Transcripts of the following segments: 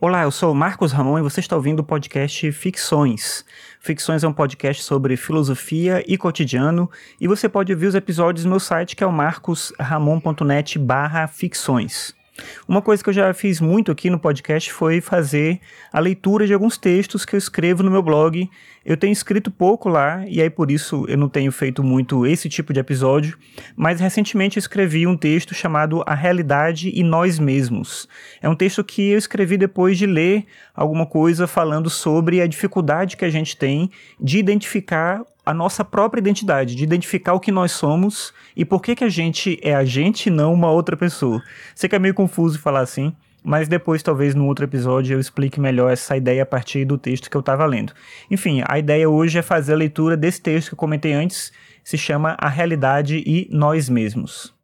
Olá, eu sou Marcos Ramon e você está ouvindo o podcast Ficções. Ficções é um podcast sobre filosofia e cotidiano e você pode ouvir os episódios no meu site que é o marcosramon.net barra ficções. Uma coisa que eu já fiz muito aqui no podcast foi fazer a leitura de alguns textos que eu escrevo no meu blog. Eu tenho escrito pouco lá, e aí por isso eu não tenho feito muito esse tipo de episódio, mas recentemente eu escrevi um texto chamado A Realidade e Nós Mesmos. É um texto que eu escrevi depois de ler alguma coisa falando sobre a dificuldade que a gente tem de identificar a nossa própria identidade, de identificar o que nós somos e por que, que a gente é a gente e não uma outra pessoa. Sei que é meio confuso falar assim, mas depois, talvez, no outro episódio, eu explique melhor essa ideia a partir do texto que eu estava lendo. Enfim, a ideia hoje é fazer a leitura desse texto que eu comentei antes, se chama A Realidade e Nós Mesmos.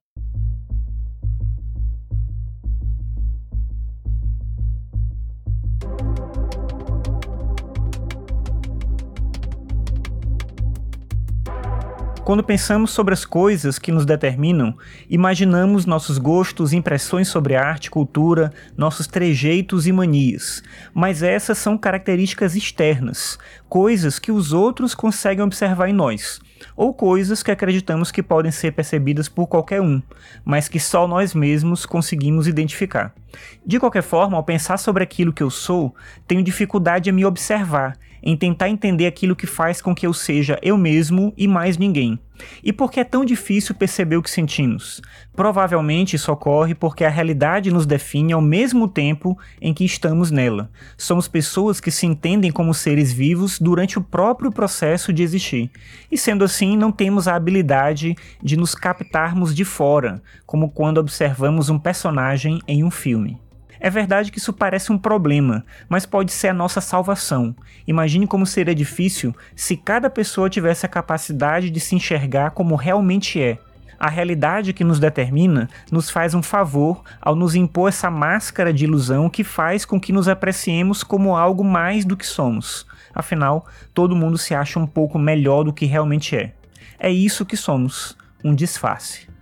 Quando pensamos sobre as coisas que nos determinam, imaginamos nossos gostos, impressões sobre arte, cultura, nossos trejeitos e manias. Mas essas são características externas, coisas que os outros conseguem observar em nós, ou coisas que acreditamos que podem ser percebidas por qualquer um, mas que só nós mesmos conseguimos identificar. De qualquer forma, ao pensar sobre aquilo que eu sou, tenho dificuldade em me observar em tentar entender aquilo que faz com que eu seja eu mesmo e mais ninguém. E por que é tão difícil perceber o que sentimos? Provavelmente isso ocorre porque a realidade nos define ao mesmo tempo em que estamos nela. Somos pessoas que se entendem como seres vivos durante o próprio processo de existir. E sendo assim, não temos a habilidade de nos captarmos de fora, como quando observamos um personagem em um filme. É verdade que isso parece um problema, mas pode ser a nossa salvação. Imagine como seria difícil se cada pessoa tivesse a capacidade de se enxergar como realmente é. A realidade que nos determina nos faz um favor ao nos impor essa máscara de ilusão que faz com que nos apreciemos como algo mais do que somos. Afinal, todo mundo se acha um pouco melhor do que realmente é. É isso que somos, um disfarce.